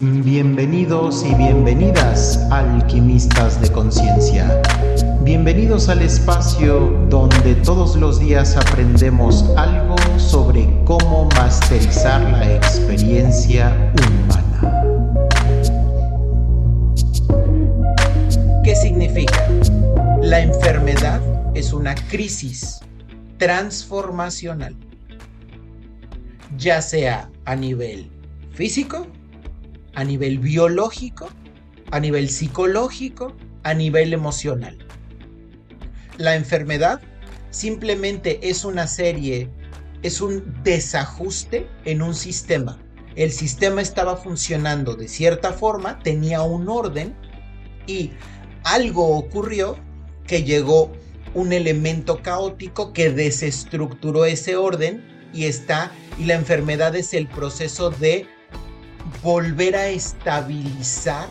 Bienvenidos y bienvenidas, alquimistas de conciencia. Bienvenidos al espacio donde todos los días aprendemos algo sobre cómo masterizar la experiencia humana. ¿Qué significa? La enfermedad es una crisis transformacional, ya sea a nivel físico, a nivel biológico, a nivel psicológico, a nivel emocional. La enfermedad simplemente es una serie, es un desajuste en un sistema. El sistema estaba funcionando de cierta forma, tenía un orden y algo ocurrió que llegó un elemento caótico que desestructuró ese orden y está y la enfermedad es el proceso de volver a estabilizar,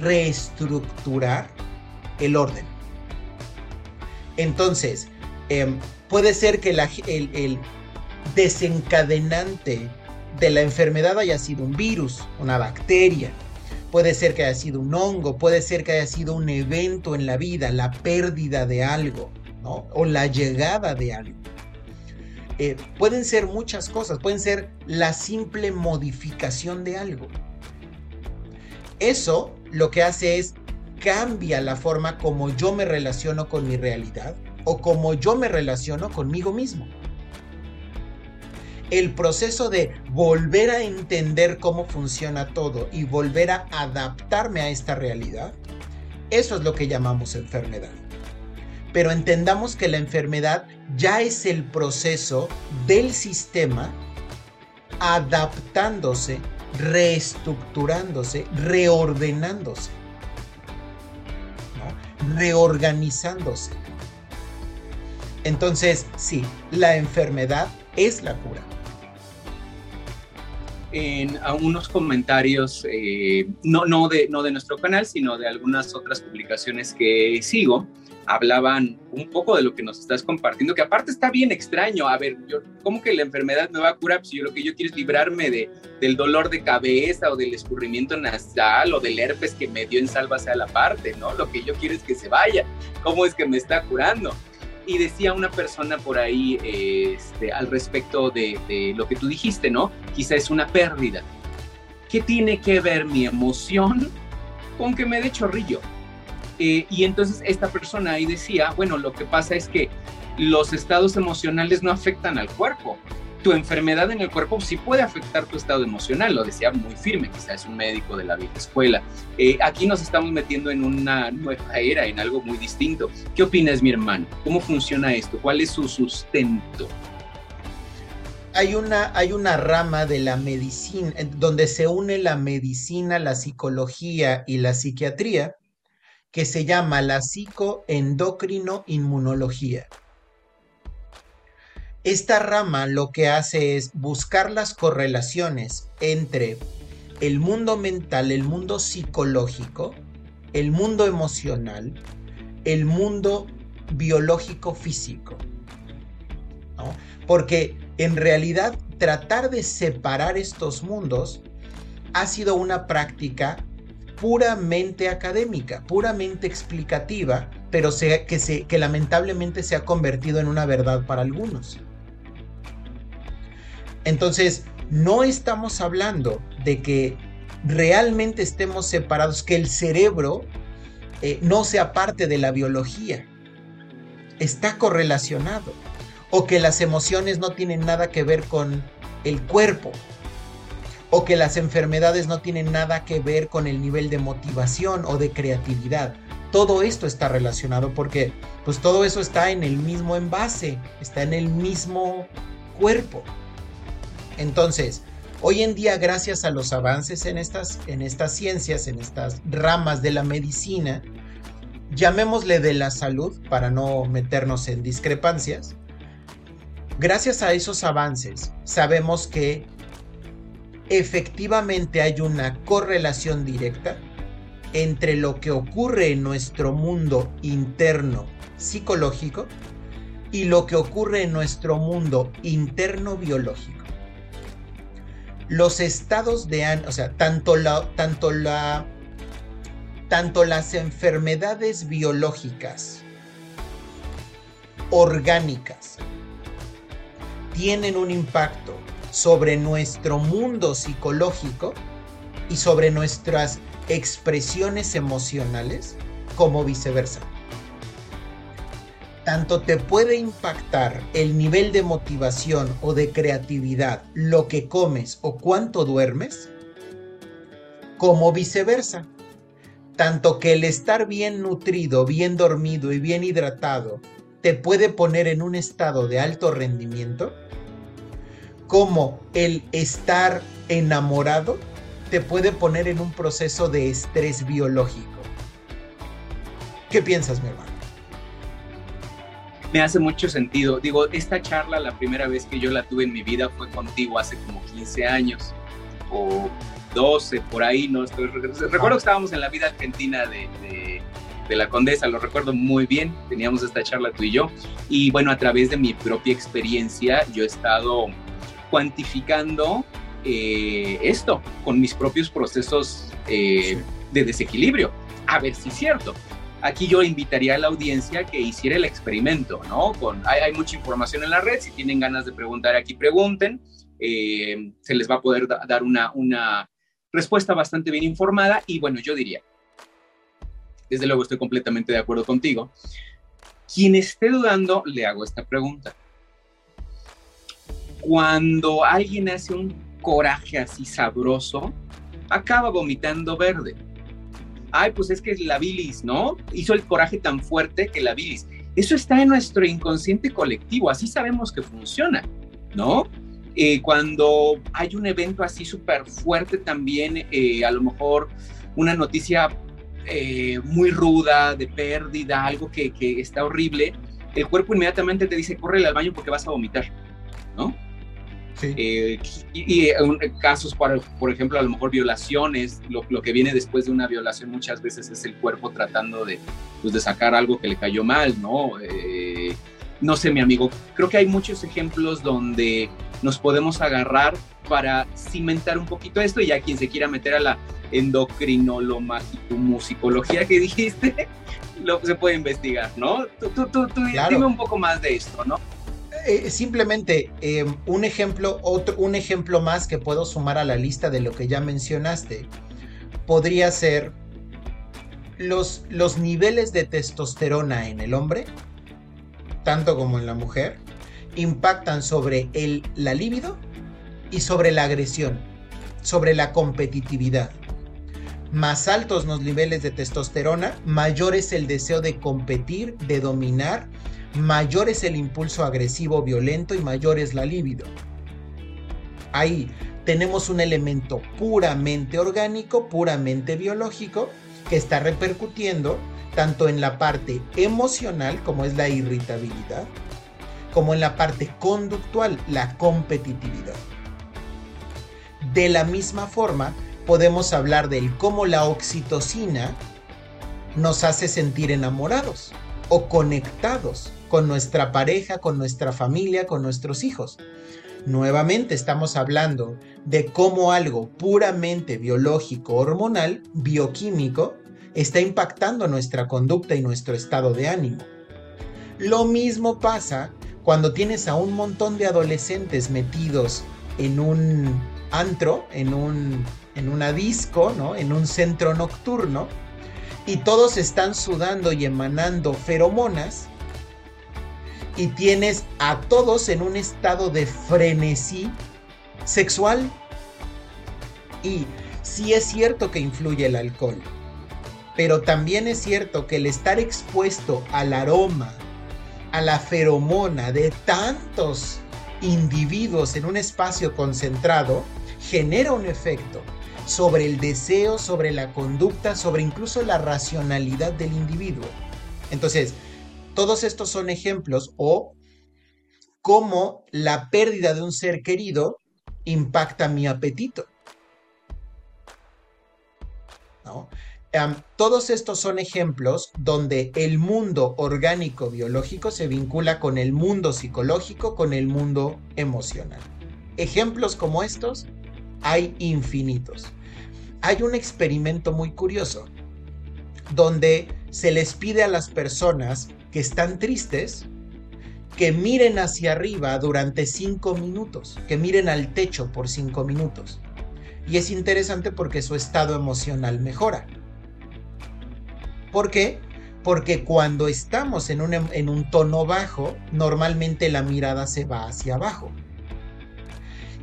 reestructurar el orden. Entonces, em, puede ser que el, el desencadenante de la enfermedad haya sido un virus, una bacteria, puede ser que haya sido un hongo, puede ser que haya sido un evento en la vida, la pérdida de algo, ¿no? O la llegada de algo. Eh, pueden ser muchas cosas, pueden ser la simple modificación de algo. Eso lo que hace es cambia la forma como yo me relaciono con mi realidad o como yo me relaciono conmigo mismo. El proceso de volver a entender cómo funciona todo y volver a adaptarme a esta realidad, eso es lo que llamamos enfermedad pero entendamos que la enfermedad ya es el proceso del sistema adaptándose, reestructurándose, reordenándose, reorganizándose. Entonces, sí, la enfermedad es la cura. En algunos comentarios, eh, no, no, de, no de nuestro canal, sino de algunas otras publicaciones que sigo, hablaban un poco de lo que nos estás compartiendo, que aparte está bien extraño. A ver, yo, ¿cómo que la enfermedad me va a curar si yo lo que yo quiero es librarme de, del dolor de cabeza o del escurrimiento nasal o del herpes que me dio en salvase a la parte, ¿no? Lo que yo quiero es que se vaya. ¿Cómo es que me está curando? Y decía una persona por ahí este, al respecto de, de lo que tú dijiste, ¿no? Quizá es una pérdida. ¿Qué tiene que ver mi emoción con que me dé chorrillo? Eh, y entonces esta persona ahí decía, bueno, lo que pasa es que los estados emocionales no afectan al cuerpo. Tu enfermedad en el cuerpo sí puede afectar tu estado emocional, lo decía muy firme, quizás es un médico de la vieja escuela. Eh, aquí nos estamos metiendo en una nueva era, en algo muy distinto. ¿Qué opinas, mi hermano? ¿Cómo funciona esto? ¿Cuál es su sustento? Hay una, hay una rama de la medicina, donde se une la medicina, la psicología y la psiquiatría, que se llama la psicoendocrino-inmunología. Esta rama lo que hace es buscar las correlaciones entre el mundo mental, el mundo psicológico, el mundo emocional, el mundo biológico físico. Porque en realidad tratar de separar estos mundos ha sido una práctica puramente académica, puramente explicativa, pero que, lamentablemente se ha convertido en una verdad para algunos. Entonces, no estamos hablando de que realmente estemos separados, que el cerebro eh, no sea parte de la biología. Está correlacionado. O que las emociones no tienen nada que ver con el cuerpo o que las enfermedades no tienen nada que ver con el nivel de motivación o de creatividad. Todo esto está relacionado porque pues todo eso está en el mismo envase, está en el mismo cuerpo. Entonces, hoy en día gracias a los avances en estas en estas ciencias, en estas ramas de la medicina, llamémosle de la salud para no meternos en discrepancias. Gracias a esos avances, sabemos que efectivamente hay una correlación directa entre lo que ocurre en nuestro mundo interno psicológico y lo que ocurre en nuestro mundo interno biológico. los estados de o sea, tanto la, tanto la, tanto las enfermedades biológicas, orgánicas, tienen un impacto sobre nuestro mundo psicológico y sobre nuestras expresiones emocionales como viceversa. Tanto te puede impactar el nivel de motivación o de creatividad, lo que comes o cuánto duermes, como viceversa. Tanto que el estar bien nutrido, bien dormido y bien hidratado te puede poner en un estado de alto rendimiento, como el estar enamorado te puede poner en un proceso de estrés biológico. ¿Qué piensas, mi hermano? Me hace mucho sentido. Digo, esta charla, la primera vez que yo la tuve en mi vida fue contigo hace como 15 años o 12, por ahí, no estoy. Recuerdo que estábamos en la vida argentina de, de la Condesa, lo recuerdo muy bien, teníamos esta charla tú y yo, y bueno, a través de mi propia experiencia, yo he estado cuantificando eh, esto con mis propios procesos eh, de desequilibrio. A ver si es cierto. Aquí yo invitaría a la audiencia que hiciera el experimento, ¿no? Con, hay, mucha información en la red, si tienen ganas de preguntar aquí, pregunten. Eh, se les va a poder dar una, una respuesta bastante bien informada y bueno, yo diría, desde luego estoy completamente de acuerdo contigo. Quien esté dudando, le hago esta pregunta cuando alguien hace un coraje así sabroso, acaba vomitando verde. Ay, pues es que la bilis, ¿no? Hizo el coraje tan fuerte que la bilis. Eso está en nuestro inconsciente colectivo, así sabemos que funciona, ¿no? Eh, cuando hay un evento así súper fuerte también, eh, a lo mejor una noticia eh, muy ruda, de pérdida, algo que, que está horrible, el cuerpo inmediatamente te dice, corre al baño porque vas a vomitar, ¿no? Eh, y, en casos, por, por, ejemplo, a lo mejor violaciones, lo, lo, que viene después de una violación muchas veces es el cuerpo tratando de, pues, de sacar algo que le cayó mal, ¿no? Eh, no sé, mi amigo, creo que hay muchos ejemplos donde nos podemos agarrar para cimentar un poquito esto y a quien se quiera meter a la endocrinologicología que dijiste, lo se puede investigar, ¿no? Tú, tú, tú, tú dime un poco más de esto, ¿no? Eh, simplemente eh, un ejemplo, otro, un ejemplo más que puedo sumar a la lista de lo que ya mencionaste, podría ser los, los niveles de testosterona en el hombre, tanto como en la mujer, impactan sobre el, la libido y sobre la agresión, sobre la competitividad. Más altos los niveles de testosterona, mayor es el deseo de competir, de dominar mayor es el impulso agresivo violento y mayor es la libido. Ahí tenemos un elemento puramente orgánico, puramente biológico, que está repercutiendo tanto en la parte emocional, como es la irritabilidad, como en la parte conductual, la competitividad. De la misma forma, podemos hablar del cómo la oxitocina nos hace sentir enamorados o conectados con nuestra pareja, con nuestra familia, con nuestros hijos. Nuevamente estamos hablando de cómo algo puramente biológico, hormonal, bioquímico, está impactando nuestra conducta y nuestro estado de ánimo. Lo mismo pasa cuando tienes a un montón de adolescentes metidos en un antro, en, un, en disco, ¿no? en un centro nocturno, y todos están sudando y emanando feromonas, y tienes a todos en un estado de frenesí sexual. Y sí es cierto que influye el alcohol, pero también es cierto que el estar expuesto al aroma, a la feromona de tantos individuos en un espacio concentrado, genera un efecto sobre el deseo, sobre la conducta, sobre incluso la racionalidad del individuo. Entonces, todos estos son ejemplos o cómo la pérdida de un ser querido impacta mi apetito. todos estos son ejemplos donde el mundo orgánico biológico se vincula con el mundo psicológico, con el mundo emocional. Ejemplos como estos hay infinitos. Hay un experimento muy curioso donde se les pide a las personas que están tristes que miren hacia arriba durante cinco minutos, que miren al techo por cinco minutos. Y es interesante porque su estado emocional mejora. ¿Por qué? Porque cuando estamos en un, en un tono bajo, normalmente la mirada se va hacia abajo.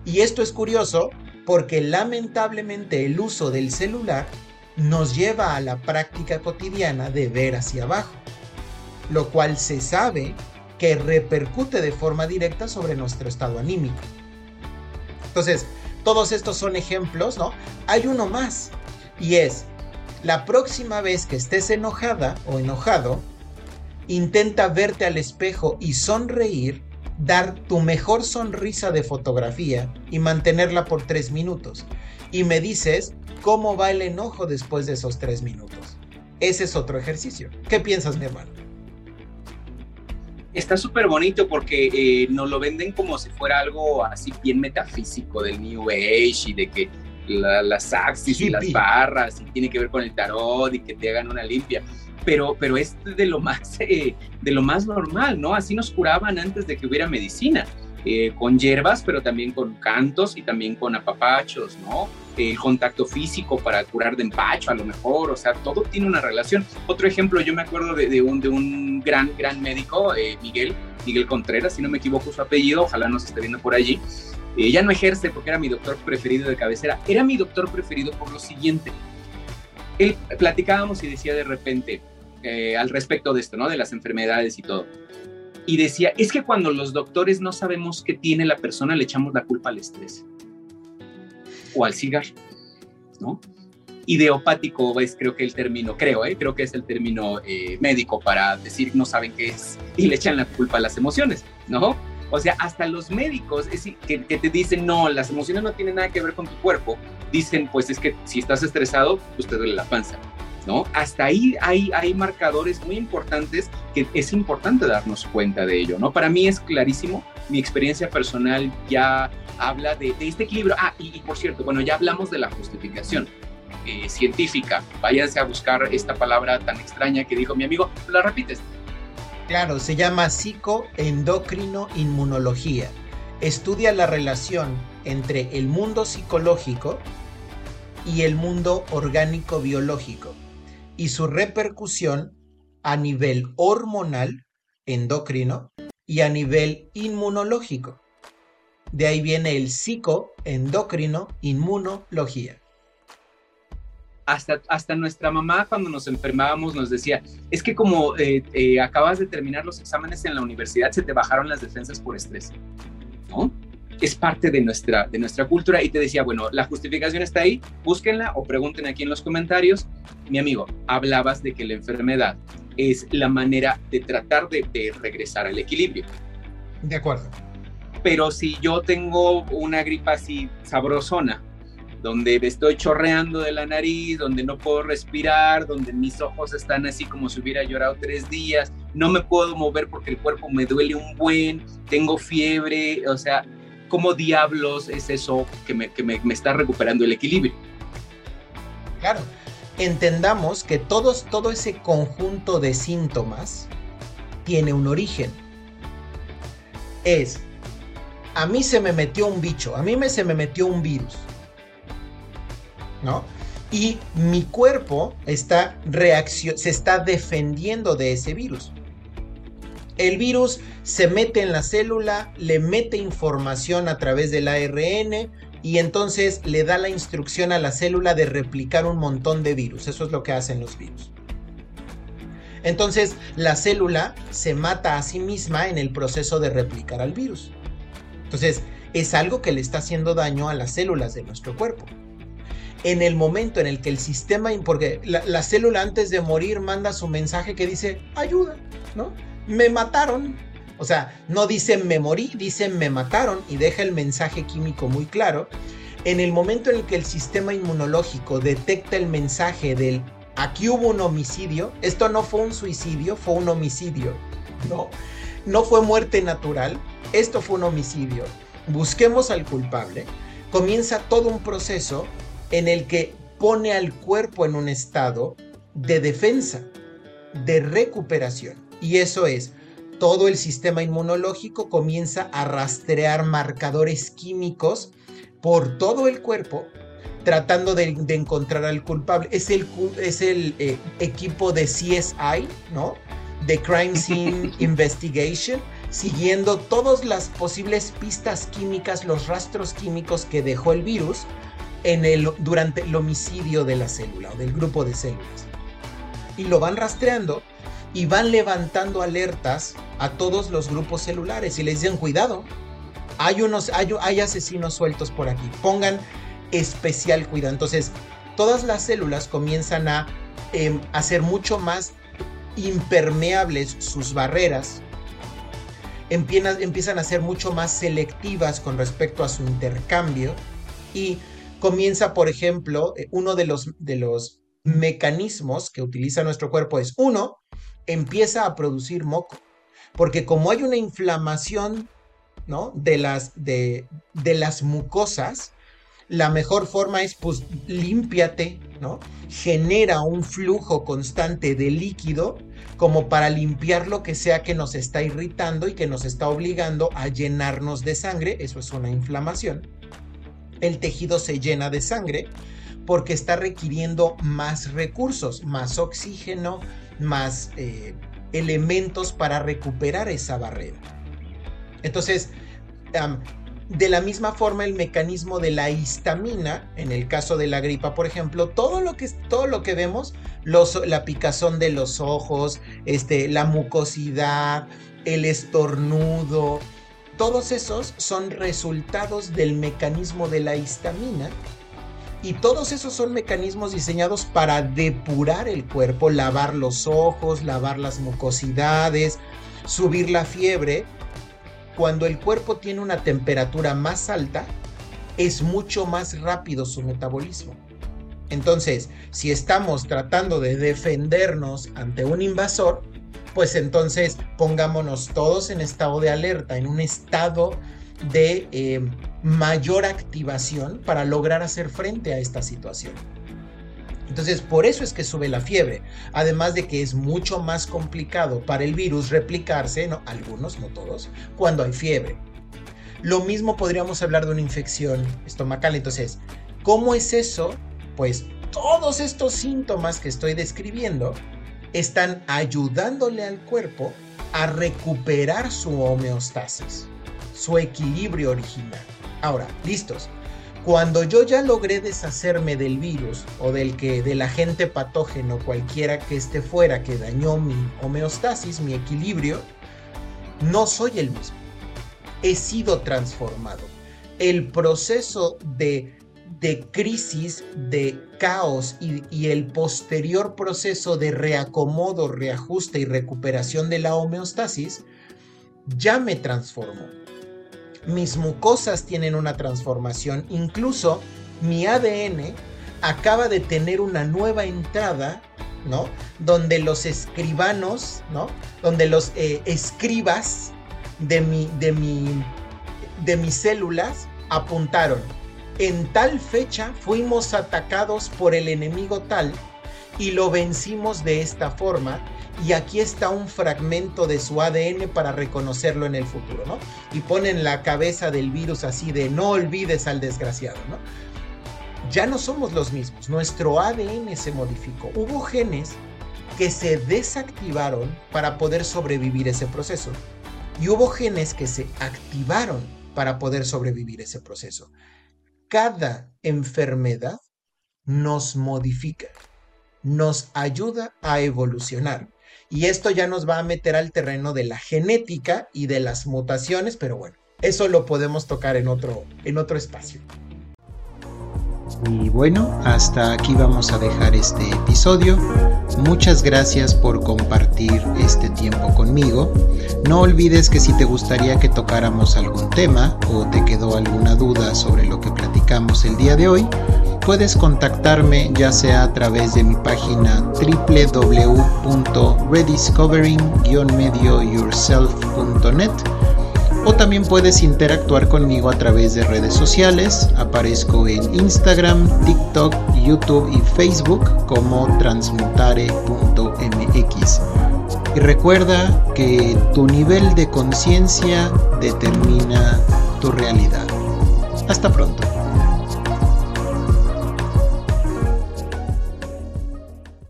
Y esto es curioso porque lamentablemente el uso del celular nos lleva a la práctica cotidiana de ver hacia abajo, lo cual se sabe que repercute de forma directa sobre nuestro estado anímico. Entonces, todos estos son ejemplos, ¿no? Hay uno más, y es, la próxima vez que estés enojada o enojado, intenta verte al espejo y sonreír, dar tu mejor sonrisa de fotografía y mantenerla por tres minutos. Y me dices cómo va el enojo después de esos tres minutos. Ese es otro ejercicio. ¿Qué piensas, mi hermano? Está súper bonito porque eh, nos lo venden como si fuera algo así bien metafísico del New Age y de que las axis y las barras y tiene que ver con el tarot y que te hagan una limpia. Pero, pero es de lo, más, eh, de lo más normal, ¿no? Así nos curaban antes de que hubiera medicina. Eh, con hierbas, pero también con cantos y también con apapachos, ¿no? El contacto físico para curar de empacho, a lo mejor, o sea, todo tiene una relación. Otro ejemplo, yo me acuerdo de, un, de un gran, gran médico, eh, Miguel, Miguel Contreras, si no me equivoco su apellido, ojalá nos esté viendo por allí. Eh, ya no ejerce porque era mi doctor preferido de cabecera. Era mi doctor preferido por lo siguiente. Él platicábamos y decía de repente al respecto de esto, ¿no? De las enfermedades y todo y decía, es que cuando los doctores no sabemos qué tiene la persona, le echamos la culpa al estrés o al cigarro, ¿no? Ideopático es creo que el término, creo, ¿eh? creo que es el término eh, médico para decir no saben qué es y le echan la culpa a las emociones, ¿no? O sea, hasta los médicos es, que, te dicen, no, las emociones no tienen nada que ver con tu cuerpo, dicen, pues es que si estás estresado, pues te duele la panza. ¿No? Hasta ahí hay, hay marcadores muy importantes que es importante darnos cuenta de ello, ¿no? Para mí es clarísimo, mi experiencia personal ya habla de, este equilibrio. Ah, y, por cierto, bueno, ya hablamos de la justificación eh, científica. Váyanse a buscar esta palabra tan extraña que dijo mi amigo. ¿La repites? Claro, se llama psicoendocrino inmunología. Estudia la relación entre el mundo psicológico y el mundo orgánico biológico y su repercusión a nivel hormonal, endocrino, y a nivel inmunológico. De ahí viene el psicoendocrino inmunología. Hasta, hasta nuestra mamá cuando nos enfermábamos nos decía, es que como eh, eh, acabas de terminar los exámenes en la universidad, se te bajaron las defensas por estrés. ¿No? Es parte de nuestra, de nuestra cultura y te decía, bueno, la justificación está ahí, búsquenla o pregunten aquí en los comentarios. Mi amigo, hablabas de que la enfermedad es la manera de tratar de, regresar al equilibrio. De acuerdo. Pero si yo tengo una gripa así sabrosona, donde me estoy chorreando de la nariz, donde no puedo respirar, donde mis ojos están así como si hubiera llorado tres días, no me puedo mover porque el cuerpo me duele un buen, tengo fiebre, o sea, ¿cómo diablos es eso que me, está recuperando el equilibrio? Claro, entendamos que todos, todo ese conjunto de síntomas tiene un origen. Es, a mí se me metió un bicho, a mí me, se me metió un virus. ¿No? Y mi cuerpo está se está defendiendo de ese virus. El virus se mete en la célula, le mete información a través del ARN y entonces le da la instrucción a la célula de replicar un montón de virus. Eso es lo que hacen los virus. Entonces la célula se mata a sí misma en el proceso de replicar al virus. Entonces es algo que le está haciendo daño a las células de nuestro cuerpo. En el momento en el que el sistema, porque la, la célula antes de morir manda su mensaje que dice ayuda, ¿no? Me mataron. O sea, no dicen me morí, dicen me mataron y deja el mensaje químico muy claro. En el momento en el que el sistema inmunológico detecta el mensaje del aquí hubo un homicidio, esto no fue un suicidio, fue un homicidio. No, no fue muerte natural, esto fue un homicidio. Busquemos al culpable. comienza todo un proceso en el que pone al cuerpo en un estado de defensa, de recuperación. Y eso es, todo el sistema inmunológico comienza a rastrear marcadores químicos por todo el cuerpo tratando de, encontrar al culpable. Es el, es el eh, equipo de CSI, ¿no? De Crime Scene Investigation, siguiendo todas las posibles pistas químicas, los rastros químicos que dejó el virus en el, durante el homicidio de la célula o del grupo de células. Y lo van rastreando y van levantando alertas a todos los grupos celulares y les dicen cuidado, hay, unos, hay, asesinos sueltos por aquí, pongan especial cuidado. Entonces, todas las células comienzan a em, hacer mucho más impermeables sus barreras, empiezan, empiezan a ser mucho más selectivas con respecto a su intercambio y comienza, por ejemplo, eh, uno de los, de los mecanismos que utiliza nuestro cuerpo es, uno, empieza a producir moco, porque como hay una inflamación ¿no? De las, de, las mucosas, la mejor forma es, pues, límpiate, ¿no? Genera un flujo constante de líquido como para limpiar lo que sea que nos está irritando y que nos está obligando a llenarnos de sangre, eso es una inflamación. El tejido se llena de sangre porque está requiriendo más recursos, más oxígeno, más eh, elementos para recuperar esa barrera. Entonces, de la misma forma el mecanismo de la histamina, en el caso de la gripa, por ejemplo, todo lo que, todo lo que vemos, la picazón de los ojos, este, la mucosidad, el estornudo, todos esos son resultados del mecanismo de la histamina y todos esos son mecanismos diseñados para depurar el cuerpo, lavar los ojos, lavar las mucosidades, subir la fiebre cuando el cuerpo tiene una temperatura más alta, es mucho más rápido su metabolismo. Entonces, si estamos tratando de defendernos ante un invasor, pues entonces pongámonos todos en estado de alerta, en un estado de eh, mayor activación para lograr hacer frente a esta situación. Entonces, por eso es que sube la fiebre. Además de que es mucho más complicado para el virus replicarse, ¿no? algunos, no todos, cuando hay fiebre. Lo mismo podríamos hablar de una infección estomacal. Entonces, ¿cómo es eso? Pues todos estos síntomas que estoy describiendo están ayudándole al cuerpo a recuperar su homeostasis, su equilibrio original. Ahora, listos. Cuando yo ya logré deshacerme del virus o del que del agente patógeno cualquiera que esté fuera que dañó mi homeostasis, mi equilibrio, no soy el mismo. He sido transformado. El proceso de, crisis, de caos y, y el posterior proceso de reacomodo, reajuste y recuperación de la homeostasis ya me transformó mis mucosas tienen una transformación, incluso mi ADN acaba de tener una nueva entrada, ¿no? Donde los escribanos, ¿no? Donde los eh, escribas de, mi, de, mi, de mis células apuntaron. En tal fecha fuimos atacados por el enemigo tal y lo vencimos de esta forma y aquí está un fragmento de su ADN para reconocerlo en el futuro, ¿no? Y ponen la cabeza del virus así de no olvides al desgraciado, ¿no? Ya no somos los mismos, nuestro ADN se modificó. Hubo genes que se desactivaron para poder sobrevivir ese proceso y hubo genes que se activaron para poder sobrevivir ese proceso. Cada enfermedad nos modifica, nos ayuda a evolucionar. Y esto ya nos va a meter al terreno de la genética y de las mutaciones, pero bueno, eso lo podemos tocar en otro, en otro espacio. Y bueno, hasta aquí vamos a dejar este episodio. Muchas gracias por compartir este tiempo conmigo. No olvides que si te gustaría que tocáramos algún tema o te quedó alguna duda sobre lo que platicamos el día de hoy, puedes contactarme ya sea a través de mi página www.rediscovering-medioyourself.net o también puedes interactuar conmigo a través de redes sociales. Aparezco en Instagram, TikTok, YouTube y Facebook como transmutare.mx. Y recuerda que tu nivel de conciencia determina tu realidad. Hasta pronto.